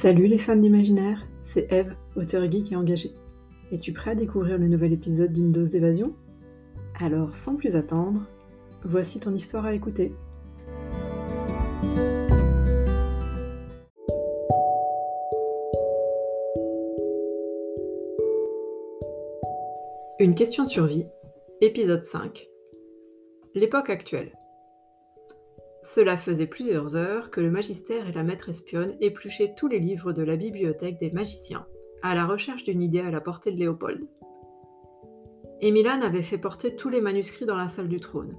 Salut les fans d'imaginaire, c'est Eve, auteur geek et engagée. Es-tu prêt à découvrir le nouvel épisode d'une dose d'évasion? Alors, sans plus attendre, voici ton histoire à écouter. Une question de survie, épisode 5. L'époque actuelle. Cela faisait plusieurs heures que le magistère et la maître espionne épluchaient tous les livres de la bibliothèque des magiciens, à la recherche d'une idée à la portée de Léopold. Emilan avait fait porter tous les manuscrits dans la salle du trône.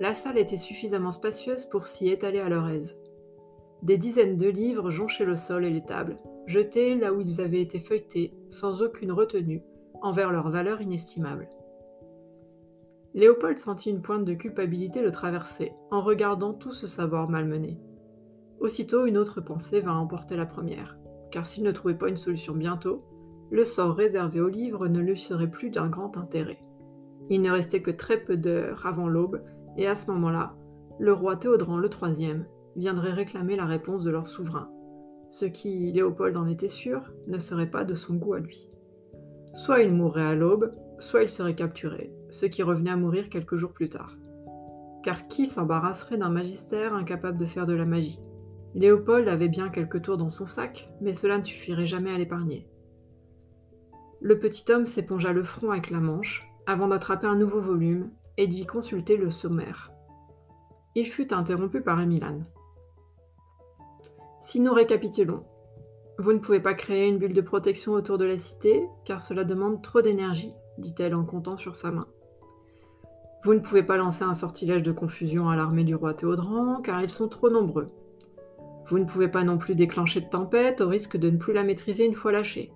La salle était suffisamment spacieuse pour s'y étaler à leur aise. Des dizaines de livres jonchaient le sol et les tables, jetés là où ils avaient été feuilletés, sans aucune retenue, envers leur valeur inestimable. Léopold sentit une pointe de culpabilité le traverser en regardant tout ce savoir malmené. Aussitôt, une autre pensée vint emporter la première, car s'il ne trouvait pas une solution bientôt, le sort réservé au livre ne lui serait plus d'un grand intérêt. Il ne restait que très peu d'heures avant l'aube, et à ce moment-là, le roi Théodran troisième viendrait réclamer la réponse de leur souverain, ce qui, Léopold en était sûr, ne serait pas de son goût à lui. Soit il mourrait à l'aube, soit il serait capturé, ce qui revenait à mourir quelques jours plus tard. Car qui s'embarrasserait d'un magistère incapable de faire de la magie? Léopold avait bien quelques tours dans son sac, mais cela ne suffirait jamais à l'épargner. Le petit homme s'épongea le front avec la manche, avant d'attraper un nouveau volume et d'y consulter le sommaire. Il fut interrompu par Emilan. Si nous récapitulons, vous ne pouvez pas créer une bulle de protection autour de la cité, car cela demande trop d'énergie, dit-elle en comptant sur sa main. Vous ne pouvez pas lancer un sortilège de confusion à l'armée du roi Théodran, car ils sont trop nombreux. Vous ne pouvez pas non plus déclencher de tempête au risque de ne plus la maîtriser une fois lâchée.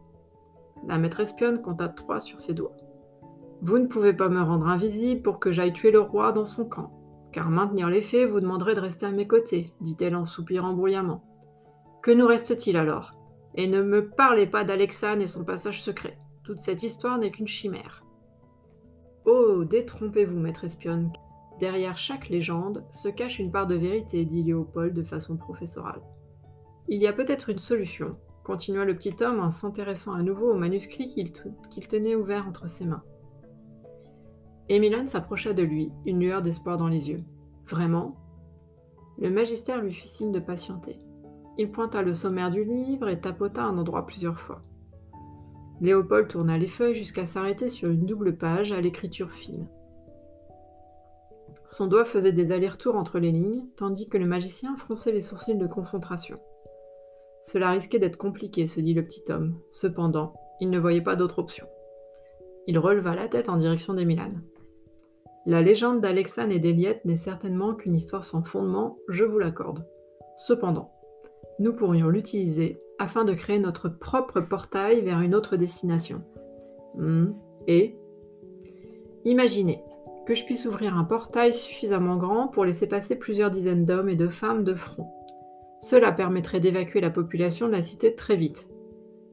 La maître espionne compta trois sur ses doigts. Vous ne pouvez pas me rendre invisible pour que j'aille tuer le roi dans son camp, car maintenir les vous demanderait de rester à mes côtés, dit-elle en soupirant bruyamment. Que nous reste-t-il alors? Et ne me parlez pas d'Alexane et son passage secret. Toute cette histoire n'est qu'une chimère. Oh, détrompez-vous, maître espionne. Derrière chaque légende se cache une part de vérité, dit Léopold de façon professorale. Il y a peut-être une solution, continua le petit homme en s'intéressant à nouveau au manuscrit qu'il tenait ouvert entre ses mains. Emilan s'approcha de lui, une lueur d'espoir dans les yeux. Vraiment? Le magistère lui fit signe de patienter. Il pointa le sommaire du livre et tapota un endroit plusieurs fois. Léopold tourna les feuilles jusqu'à s'arrêter sur une double page à l'écriture fine. Son doigt faisait des allers-retours entre les lignes, tandis que le magicien fronçait les sourcils de concentration. Cela risquait d'être compliqué, se dit le petit homme. Cependant, il ne voyait pas d'autre option. Il releva la tête en direction d'Emilan. La légende d'Alexane et d'Eliette n'est certainement qu'une histoire sans fondement, je vous l'accorde. Cependant, nous pourrions l'utiliser afin de créer notre propre portail vers une autre destination. Hmm, et Imaginez que je puisse ouvrir un portail suffisamment grand pour laisser passer plusieurs dizaines d'hommes et de femmes de front. Cela permettrait d'évacuer la population de la cité très vite.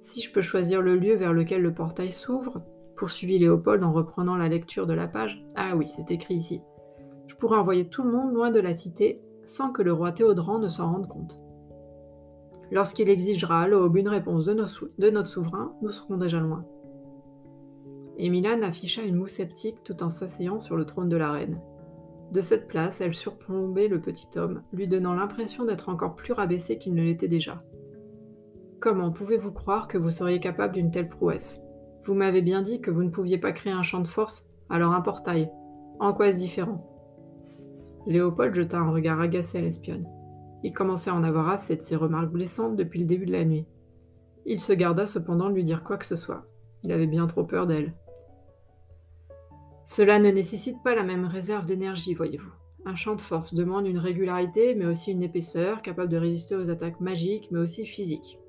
Si je peux choisir le lieu vers lequel le portail s'ouvre, poursuivit Léopold en reprenant la lecture de la page. Ah oui, c'est écrit ici. Je pourrais envoyer tout le monde loin de la cité sans que le roi Théodran ne s'en rende compte. Lorsqu'il exigera à l'aube une réponse de, notre souverain, nous serons déjà loin. Et afficha une moue sceptique tout en s'asseyant sur le trône de la reine. De cette place, elle surplombait le petit homme, lui donnant l'impression d'être encore plus rabaissé qu'il ne l'était déjà. Comment pouvez-vous croire que vous seriez capable d'une telle prouesse? Vous m'avez bien dit que vous ne pouviez pas créer un champ de force, alors un portail. En quoi est-ce différent? Léopold jeta un regard agacé à l'espionne. Il commençait à en avoir assez de ces remarques blessantes depuis le début de la nuit. Il se garda cependant de lui dire quoi que ce soit. Il avait bien trop peur d'elle. Cela ne nécessite pas la même réserve d'énergie, voyez-vous. Un champ de force demande une régularité, mais aussi une épaisseur, capable de résister aux attaques magiques, mais aussi physiques.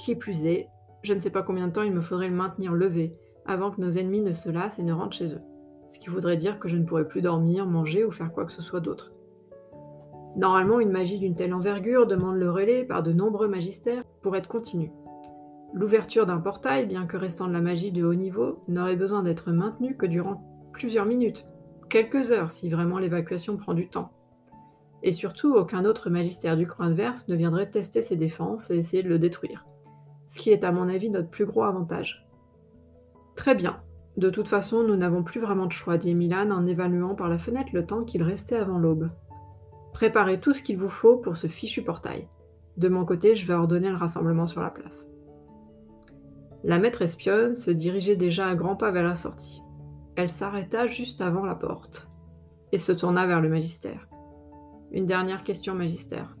Qui plus est, je ne sais pas combien de temps il me faudrait le maintenir levé, avant que nos ennemis ne se lassent et ne rentrent chez eux. Ce qui voudrait dire que je ne pourrais plus dormir, manger ou faire quoi que ce soit d'autre. Normalement, une magie d'une telle envergure demande le relais par de nombreux magistères pour être continue. L'ouverture d'un portail, bien que restant de la magie de haut niveau, n'aurait besoin d'être maintenue que durant plusieurs minutes, quelques heures si vraiment l'évacuation prend du temps. Et surtout, aucun autre magistère du coin adverse ne viendrait tester ses défenses et essayer de le détruire. Ce qui est à mon avis notre plus gros avantage. Très bien. De toute façon, nous n'avons plus vraiment de choix, dit Milan en évaluant par la fenêtre le temps qu'il restait avant l'aube. Préparez tout ce qu'il vous faut pour ce fichu portail. De mon côté, je vais ordonner le rassemblement sur la place. La maître espionne se dirigeait déjà à grands pas vers la sortie. Elle s'arrêta juste avant la porte et se tourna vers le magistère. Une dernière question, magistère.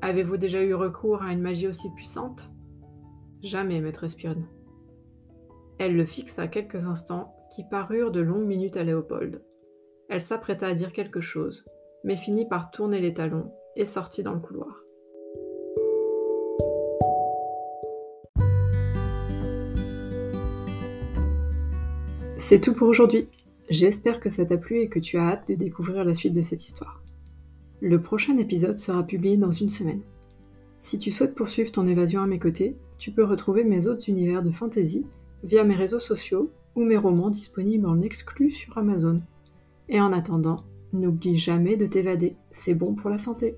Avez-vous déjà eu recours à une magie aussi puissante? Jamais, maître espionne. Elle le fixa quelques instants qui parurent de longues minutes à Léopold. Elle s'apprêta à dire quelque chose, mais finit par tourner les talons et sortit dans le couloir. C'est tout pour aujourd'hui. J'espère que ça t'a plu et que tu as hâte de découvrir la suite de cette histoire. Le prochain épisode sera publié dans une semaine. Si tu souhaites poursuivre ton évasion à mes côtés, tu peux retrouver mes autres univers de fantasy via mes réseaux sociaux ou mes romans disponibles en exclu sur Amazon. Et en attendant, n'oublie jamais de t'évader, c'est bon pour la santé.